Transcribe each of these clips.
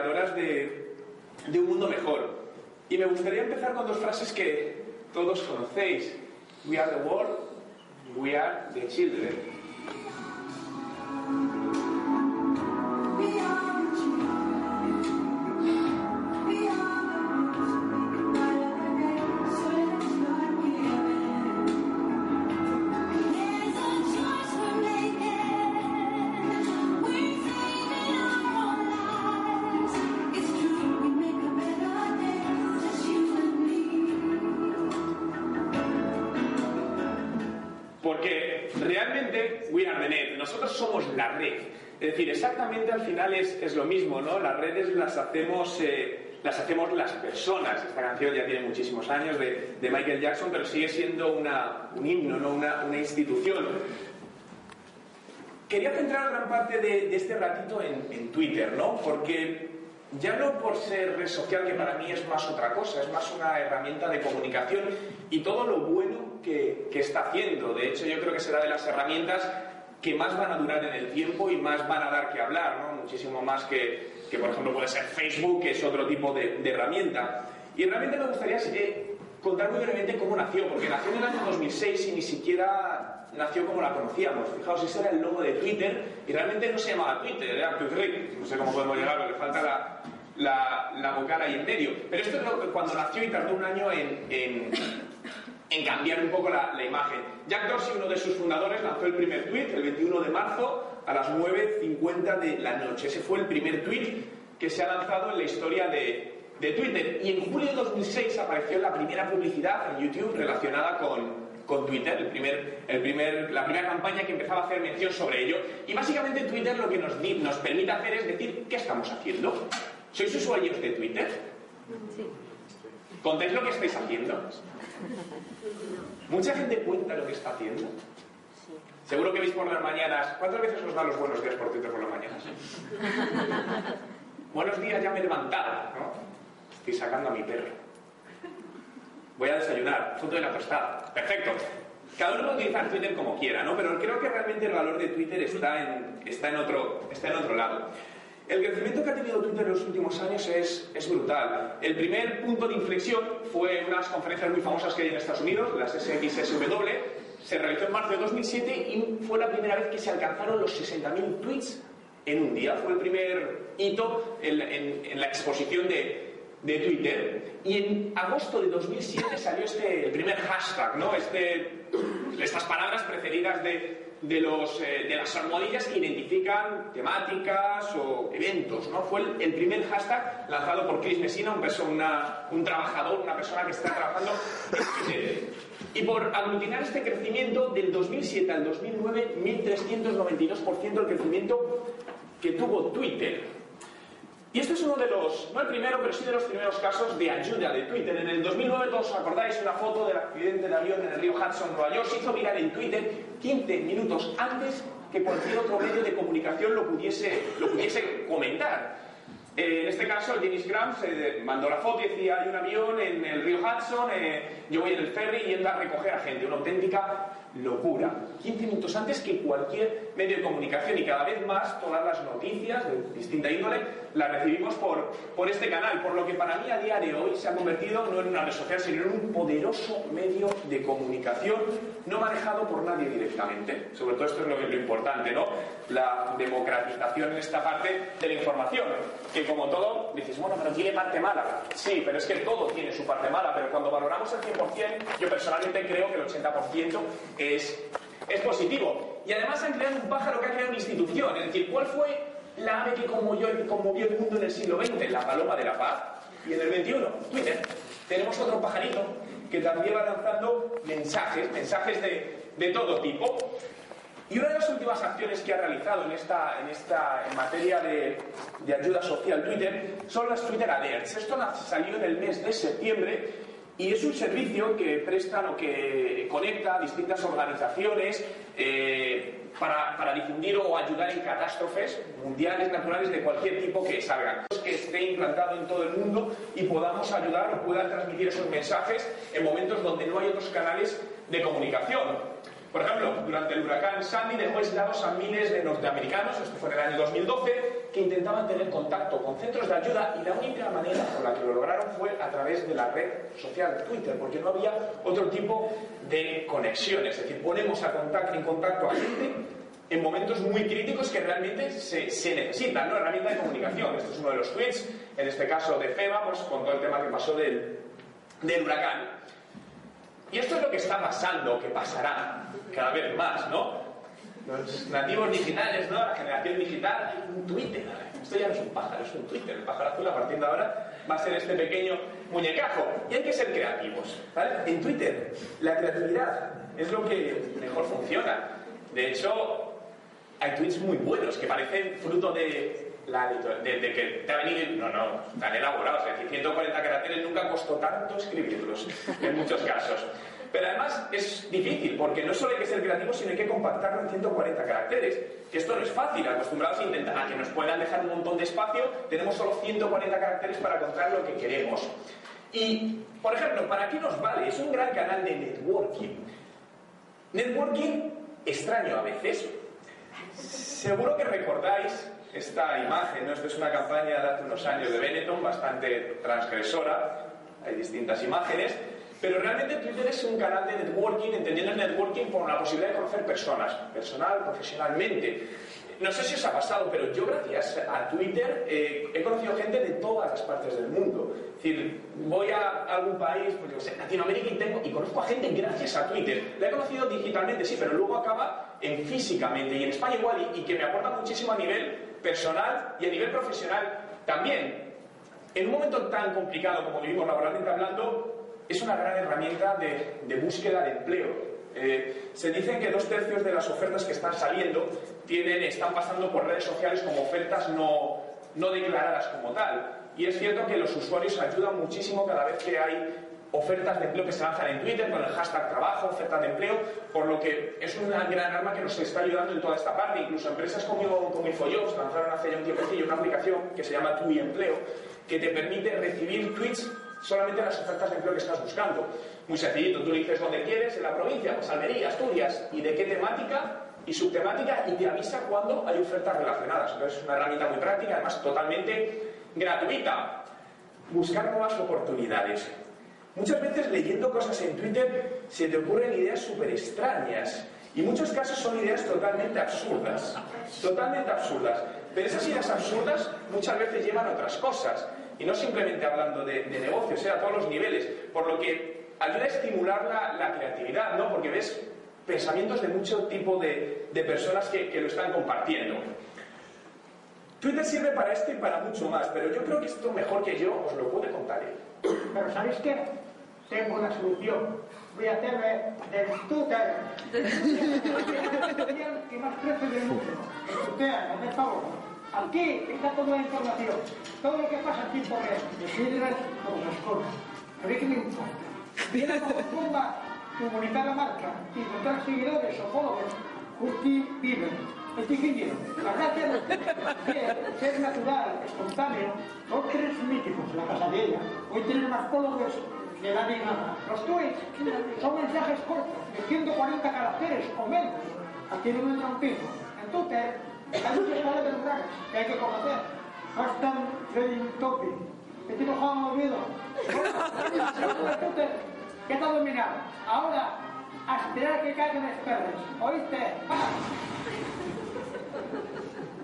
creadoras de, de un mundo mejor. Y me gustaría empezar con dos frases que todos conocéis. We are the world, we are the children. La red. Es decir, exactamente al final es, es lo mismo, ¿no? Las redes las hacemos, eh, las hacemos las personas. Esta canción ya tiene muchísimos años de, Michael Jackson, pero sigue siendo un himno, ¿no? Una, institución. Quería centrar gran parte de, de este ratito en, en Twitter, ¿no? Porque ya no por ser red social, que para mí es más otra cosa, es más una herramienta de comunicación y todo lo bueno que, que, está haciendo. De hecho, yo creo que será de las herramientas que más van a durar en el tiempo y más van a dar que hablar, ¿no? Muchísimo más que, que por ejemplo, puede ser Facebook, que es otro tipo de, de herramienta. Y realmente me gustaría eh, contar muy brevemente cómo nació, porque nació en el año 2006 y ni siquiera nació como la conocíamos. Fijaos, ese era el logo de Twitter y realmente no se llamaba Twitter, era Twitter. No sé cómo podemos llegar, le falta la, la, la vocal ahí en medio. Pero esto es lo que cuando nació y tardó un año en, en, en cambiar un poco la, la, imagen. Jack Dorsey, uno de sus fundadores, lanzó el primer tweet el 21 de marzo a las 9.50 de la noche. Ese fue el primer tweet que se ha lanzado en la historia de, de Twitter. Y en julio de 2006 apareció la primera publicidad en YouTube relacionada con, con Twitter, el primer, el primer, la primera campaña que empezaba a hacer mención sobre ello. Y básicamente Twitter lo que nos, nos permite hacer es decir qué estamos haciendo. ¿Sois usuarios de Twitter? Sí. ¿Contáis lo que estáis haciendo? ¿Mucha gente cuenta lo que está haciendo? Seguro que veis por las mañanas. ¿Cuántas veces os dan los buenos días por Twitter por las mañanas? buenos días, ya me he levantado, ¿no? Estoy sacando a mi perro. Voy a desayunar, foto de la tostada. Perfecto. Cada uno puede utilizar Twitter como quiera, ¿no? Pero creo que realmente el valor de Twitter está en otro lado. El crecimiento que ha tenido Twitter en los últimos años es, es, brutal. El primer punto de inflexión fue unas conferencias muy famosas que hay en Estados Unidos, las SXSW. Se realizó en marzo de 2007 y fue la primera vez que se alcanzaron los 60.000 tweets en un día. Fue el primer hito en, en, en la exposición de, de Twitter y en agosto de 2007 salió este, el primer hashtag, ¿no? Este, estas palabras preferidas de, de, los, eh, de las almohadillas que identifican temáticas o eventos, ¿no? Fue el, primer hashtag lanzado por Chris Messina, un, perso, una, un trabajador, una persona que está trabajando. Y por aglutinar este crecimiento del 2007 al 2009, 1.392% el crecimiento que tuvo Twitter. Y este es uno de los, no el primero, pero sí de los primeros casos de ayuda de Twitter. En el 2009, todos os acordáis, una foto del accidente de avión en el río Hudson, Nueva York, se hizo viral en Twitter 15 minutos antes que cualquier otro medio de comunicación lo pudiese, lo pudiese comentar. Eh, en este caso, Dennis Graham se mandó la foto y decía, hay un avión en el río Hudson, eh, yo voy en el ferry yendo a recoger a gente. Una auténtica locura. 15 minutos antes que cualquier medio de comunicación y cada vez más todas las noticias de distinta índole las recibimos por, por este canal, por lo que para mí a día de hoy se ha convertido no en una red social, sino en un poderoso medio de comunicación no manejado por nadie directamente. Sobre todo esto es lo, lo importante, ¿no? La democratización en esta parte de la información, que como todo, dices, bueno, pero tiene parte mala. Sí, pero es que todo tiene su parte mala, pero cuando valoramos el 100%, yo personalmente creo que el 80% es, es positivo. Y además han creado un pájaro que ha creado una institución. Es decir, ¿cuál fue la ave que conmovió, que conmovió el mundo en el siglo XX? La paloma de la paz. Y en el XXI, Twitter. Tenemos otro pajarito que también va lanzando mensajes, mensajes de, de todo tipo. Y una de las últimas acciones que ha realizado en, esta, en, esta, materia de, de ayuda social Twitter son las Twitter Alerts. Esto salió en el mes de septiembre y es un servicio que prestan o que conecta a distintas organizaciones eh, para, para, difundir o ayudar en catástrofes mundiales, naturales, de cualquier tipo que salgan. Que esté implantado en todo el mundo y podamos ayudar o puedan transmitir esos mensajes en momentos donde no hay otros canales de comunicación. Por ejemplo, durante el huracán Sandy dejó aislados a miles de norteamericanos, esto fue en el año 2012, que intentaban tener contacto con centros de ayuda y la única manera por la que lo lograron fue a través de la red social Twitter, porque no había otro tipo de conexión. Es decir, ponemos a contacto, en contacto a gente en momentos muy críticos que realmente se, necesitan, ¿no? Herramienta de comunicación. Esto es uno de los tweets, en este caso de FEMA, pues con todo el tema que pasó del, del huracán. Y esto es lo que está pasando, que pasará cada vez más, ¿no? Los nativos digitales, ¿no? La generación digital, un Twitter. Esto ya no es un pájaro, es un Twitter. El pájaro azul a partir de ahora va a ser este pequeño muñecajo. Y hay que ser creativos, ¿vale? En Twitter, la creatividad es lo que mejor funciona. De hecho, hay tweets muy buenos que parecen fruto de la de, de, que te ha venido, no, no, tan elaborados, es decir, 140 caracteres nunca costó tanto escribirlos, en muchos casos. Pero además es difícil, porque no solo hay que ser creativo, sino hay que compactarlo en 140 caracteres. Que esto no es fácil, acostumbrados a intentar que nos puedan dejar un montón de espacio, tenemos solo 140 caracteres para contar lo que queremos. Y, por ejemplo, ¿para qué nos vale? Es un gran canal de networking. Networking extraño a veces. Seguro que recordáis esta imagen, ¿no? Esto es una campaña de hace unos años de Benetton, bastante transgresora, hay distintas imágenes, pero realmente Twitter es un canal de networking, entendiendo el networking por la posibilidad de conocer personas, personal, profesionalmente. No sé si os ha pasado, pero yo gracias a Twitter eh, he conocido gente de todas las partes del mundo. Es decir, voy a algún país, pues yo sé, Latinoamérica y, tengo, y conozco a gente gracias a Twitter. La he conocido digitalmente, sí, pero luego acaba en físicamente y en España igual y, que me aporta muchísimo a nivel personal y a nivel profesional también. En un momento tan complicado como vivimos laboralmente hablando, es una gran herramienta de, búsqueda de empleo. Eh, se dice que dos tercios de las ofertas que están saliendo tienen, están pasando por redes sociales como ofertas no, declaradas como tal. Y es cierto que los usuarios ayudan muchísimo cada vez que hay ofertas de empleo que se lanzan en Twitter con el hashtag trabajo, ofertas de empleo, por lo que es una gran arma que nos está ayudando en toda esta parte. Incluso empresas como, como InfoJobs lanzaron hace ya un tiempo una aplicación que se llama Tu Empleo, que te permite recibir tweets solamente las ofertas de empleo que estás buscando. Muy sencillito, tú dices dónde quieres, en la provincia, pues Almería, Asturias, y de qué temática y subtemática, y te avisa cuando hay ofertas relacionadas. Entonces es una herramienta muy práctica, además totalmente gratuita. Buscar nuevas oportunidades. Muchas veces leyendo cosas en Twitter se te ocurren ideas súper extrañas. Y muchos casos son ideas totalmente absurdas. Totalmente absurdas. Pero esas ideas absurdas muchas veces llevan a otras cosas. Y no simplemente hablando de, de negocios, a todos los niveles. Por lo que ayuda a estimular la, la creatividad, ¿no? Porque ves pensamientos de mucho tipo de, de personas que, que, lo están compartiendo. Twitter sirve para esto y para mucho más, pero yo creo que esto mejor que yo os lo puede contar él. Pero ¿sabéis qué? Tengo una solución. Voy a hacerme del Twitter y más precio del mundo. Twitter, hazme favor. Aquí está toda la información. Todo lo que pasa en tiempo real. Me sirve como las cosas. ¿Pero qué me importa? Viene como comunicar la marca y encontrar seguidores o followers. Justi Bieber. Este ingeniero, la gracia de ser natural, espontáneo, son tres míticos, la casa de ella. Hoy tienen más followers que la nada. Los tweets son mensajes cortos, de 140 caracteres o menos. Aquí no entra un pico. En Twitter hay muchos canales rurales que hay que conocer. Hashtag trading topic. ¿Qué tipo Juan Olvido? ¿qué tal dominado? Ahora, a esperar que caigan las. ¿Oíste?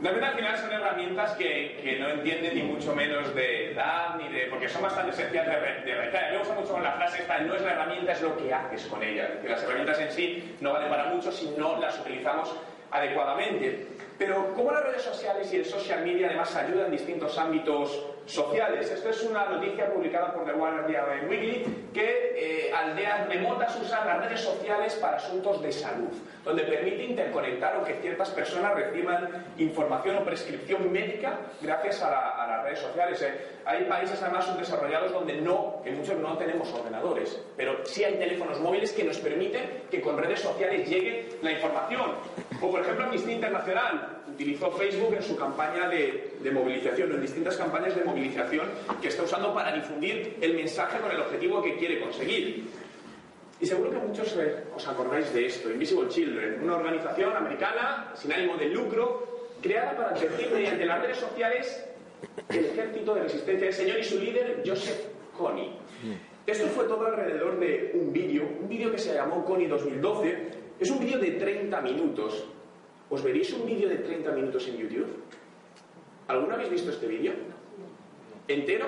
Realmente al final son herramientas que, que, no entienden ni mucho menos de edad, ni de. porque son bastante sencillas de, de realizar. Me gusta mucho la frase esta: no es la herramienta, es lo que haces con ella. Es decir, las herramientas en sí no valen para mucho si no las utilizamos adecuadamente. Pero cómo las redes sociales y el social media además ayudan en distintos ámbitos sociales. Esto es una noticia publicada por The Guardian Weekly que eh, aldeas remotas usan las redes sociales para asuntos de salud, donde permite interconectar o que ciertas personas reciban información o prescripción médica gracias a, las redes sociales. Eh. Hay países además subdesarrollados donde no, que muchos no tenemos ordenadores, pero sí hay teléfonos móviles que nos permiten que con redes sociales llegue la información. O por ejemplo Amnistía Internacional utilizó Facebook en su campaña de, de movilización, en distintas campañas de movilización que está usando para difundir el mensaje con el objetivo que quiere conseguir. Y seguro que muchos eh, os acordáis de esto, Invisible Children, una organización americana sin ánimo de lucro, creada para advertir mediante las redes sociales el ejército de resistencia del Señor y su líder, Joseph Kony. Esto fue todo alrededor de un vídeo, un vídeo que se llamó Kony 2012. Es un vídeo de 30 minutos. ¿Os veréis un vídeo de 30 minutos en YouTube? ¿Alguno habéis visto este vídeo? ¿Entero?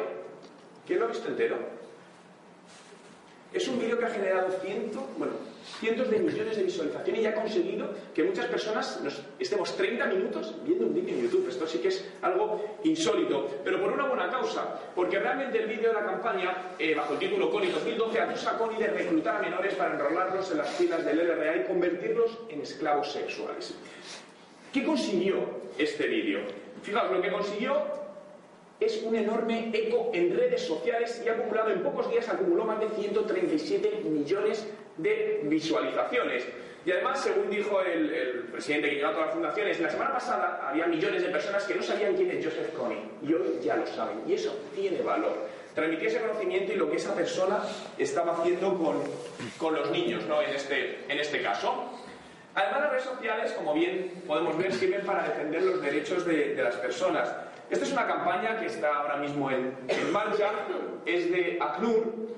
¿Quién lo ha visto entero? Es un vídeo que ha generado cientos, bueno, cientos de millones de visualizaciones y ha conseguido que muchas personas nos estemos 30 minutos viendo un vídeo en YouTube. Esto sí que es algo insólito, pero por una buena causa, porque realmente el vídeo de la campaña, eh, bajo el título CONI 2012, acusa a CONI de reclutar a menores para enrolarlos en las filas del LRA y convertirlos en esclavos sexuales. ¿Qué consiguió este vídeo? Fijaos, lo que consiguió es un enorme eco en redes sociales y ha acumulado en pocos días acumuló más de 137 millones de visualizaciones. Y además, según dijo el, presidente que lleva a todas las fundaciones, la semana pasada había millones de personas que no sabían quién es Joseph Kony y hoy ya lo saben. Y eso tiene valor. Transmitir ese conocimiento y lo que esa persona estaba haciendo con, con los niños, ¿no? En este, en este caso. Además, las redes sociales, como bien podemos ver, sirven para defender los derechos de, de las personas. Esta es una campaña que está ahora mismo en, marcha, es de ACNUR.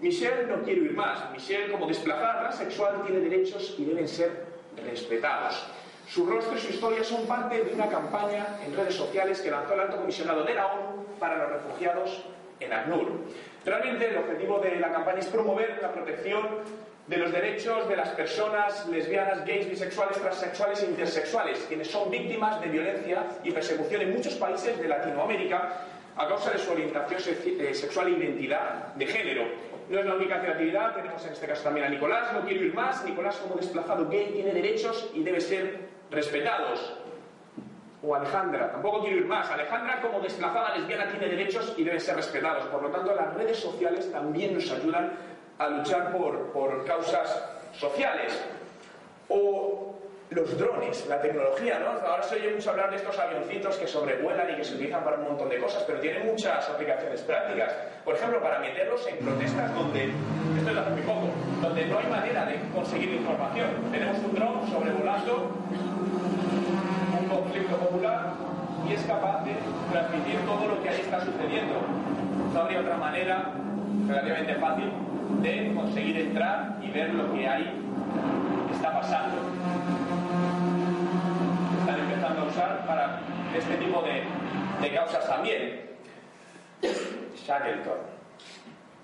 Michelle no quiere ir más. Michelle, como desplazada transexual, tiene derechos y deben ser respetados. Su rostro y su historia son parte de una campaña en redes sociales que lanzó el alto comisionado de la ONU para los refugiados en ACNUR. Realmente el objetivo de la campaña es promover la protección de los derechos de las personas lesbianas, gays, bisexuales, transexuales e intersexuales, quienes son víctimas de violencia y persecución en muchos países de Latinoamérica a causa de su orientación eh, sexual e identidad de género. No es la única creatividad, tenemos en este caso también a Nicolás, no quiero ir más, Nicolás como desplazado gay tiene derechos y debe ser respetados. O Alejandra, tampoco quiero ir más, Alejandra como desplazada lesbiana tiene derechos y debe ser respetados. Por lo tanto, las redes sociales también nos ayudan a luchar por, causas sociales. O los drones, la tecnología, ¿no? Ahora se oye mucho hablar de estos avioncitos que sobrevuelan y que se utilizan para un montón de cosas, pero tienen muchas aplicaciones prácticas. Por ejemplo, para meterlos en protestas donde, esto es hace muy poco, donde no hay manera de conseguir información. Tenemos un dron sobrevolando un conflicto popular y es capaz de transmitir todo lo que ahí está sucediendo. No habría otra manera relativamente fácil de conseguir entrar y ver lo que hay está pasando. Están empezando a usar para este tipo de, de causas también. Shackleton.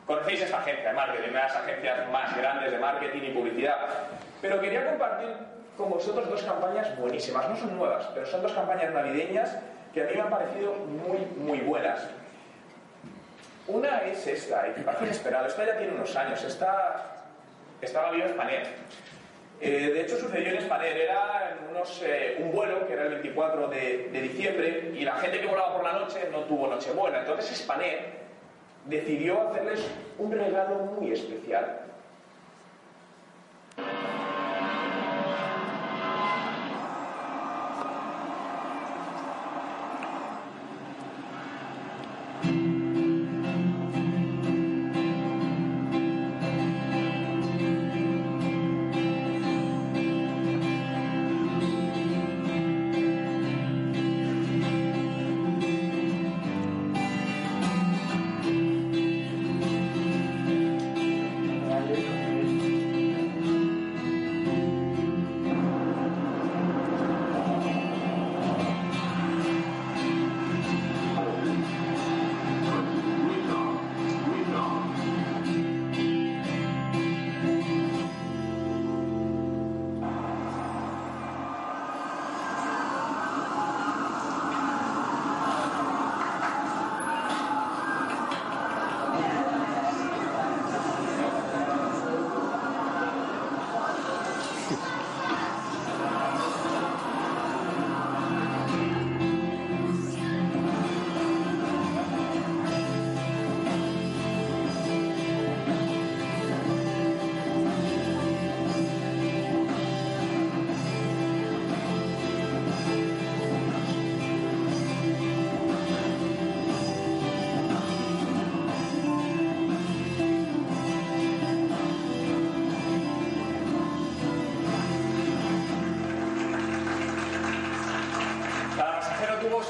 Conocéis esta agencia de marketing, una de las agencias más grandes de marketing y publicidad. Pero quería compartir con vosotros dos campañas buenísimas. No son nuevas, pero son dos campañas navideñas que a mí me han parecido muy, muy buenas. Una es esta, y parece inesperado. Esta ya tiene unos años. Esta, estaba viva Spanair. Eh, de hecho, sucedió en Spanair. Era unos, eh, un vuelo que era el 24 de, de, diciembre y la gente que volaba por la noche no tuvo Nochebuena. Entonces, Spanair decidió hacerles un regalo muy especial.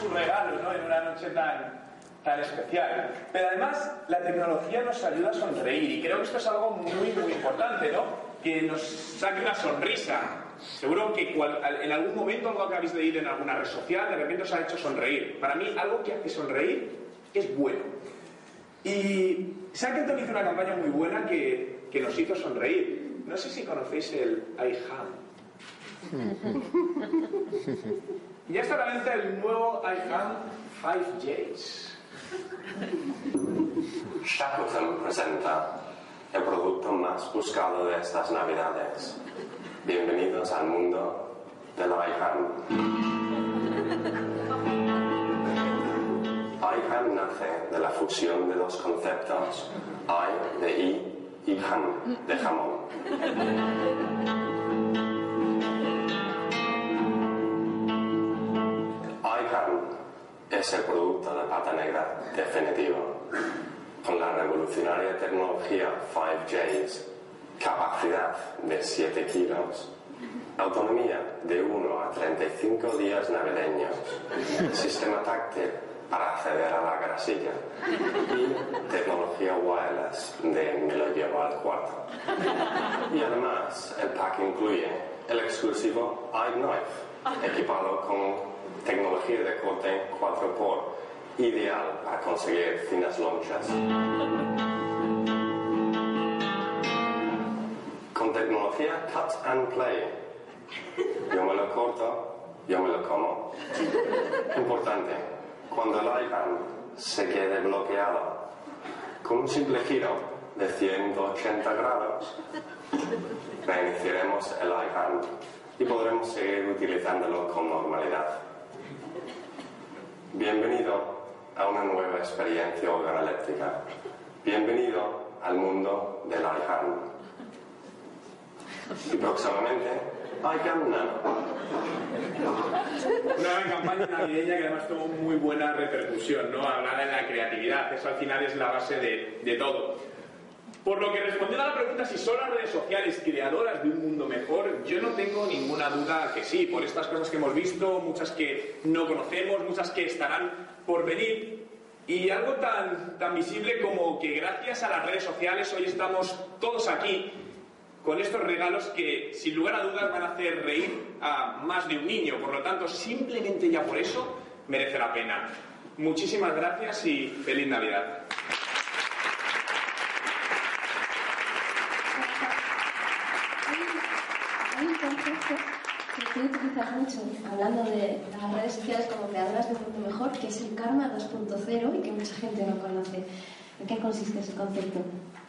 Tuvo sus regalos ¿no? en una noche tan, tan especial. Pero además, la tecnología nos ayuda a sonreír y creo que esto es algo muy, muy importante, ¿no? Que nos saque una sonrisa. Seguro que en algún momento algo que habéis leído en alguna red social de repente os ha hecho sonreír. Para mí, algo que hace sonreír es bueno. Y Shackleton hizo una campaña muy buena que, que nos hizo sonreír. No sé si conocéis el iHam. ya está a la venta el nuevo iPhone 5Gs. Shackleton presenta el producto más buscado de estas navidades. Bienvenidos al mundo del iPhone. iPhone nace de la fusión de dos conceptos, I de I y ham de jamón. Es el producto de pata negra definitivo. Con la revolucionaria tecnología 5Gs, capacidad de 7 kilos, autonomía de 1 a 35 días navideños, sistema táctil para acceder a la grasilla y tecnología wireless de me lo llevo al cuarto. Y además el pack incluye el exclusivo iKnife, equipado con tecnología de corte 4x, ideal para conseguir finas lonchas. Con tecnología cut and play. Yo me lo corto, yo me lo como. Importante, cuando el iPad se quede bloqueado, con un simple giro de 180 grados, reiniciaremos el iPad y podremos seguir utilizándolo con normalidad. Bienvenido a una nueva experiencia organoeléctrica. Bienvenido al mundo del iPhone. Y próximamente, iCam Nano. Una gran campaña navideña que además tuvo muy buena repercusión, ¿no? Hablar de la creatividad, eso al final es la base de, de todo. Por lo que respondiendo a la pregunta si son las redes sociales creadoras de un mundo mejor, yo no tengo ninguna duda que sí, por estas cosas que hemos visto, muchas que no conocemos, muchas que estarán por venir. Y algo tan, tan visible como que gracias a las redes sociales hoy estamos todos aquí con estos regalos que sin lugar a dudas van a hacer reír a más de un niño. Por lo tanto, simplemente ya por eso merece la pena. Muchísimas gracias y feliz Navidad. Que utilizas mucho hablando de las redes sociales como creadoras de un mundo mejor, que es el karma 2.0 y que mucha gente no conoce. ¿En qué consiste ese concepto?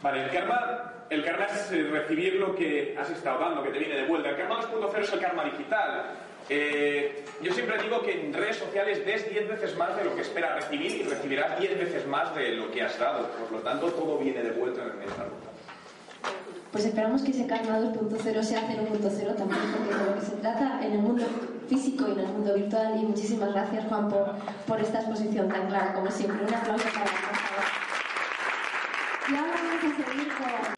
Vale, el karma, el karma es recibir lo que has estado dando, que te viene de vuelta. El karma 2.0 es el karma digital. Eh, yo siempre digo que en redes sociales des 10 veces más de lo que esperas recibir y recibirás 10 veces más de lo que has dado. Por lo tanto, todo viene de vuelta en esta ruta. Pues esperamos que ese karma 2.0 sea 0.0 también, porque de lo que se trata en el mundo físico y en el mundo virtual. Y muchísimas gracias, Juan, por, por esta exposición tan clara, como siempre. Un aplauso para él, Y ahora vamos a seguir con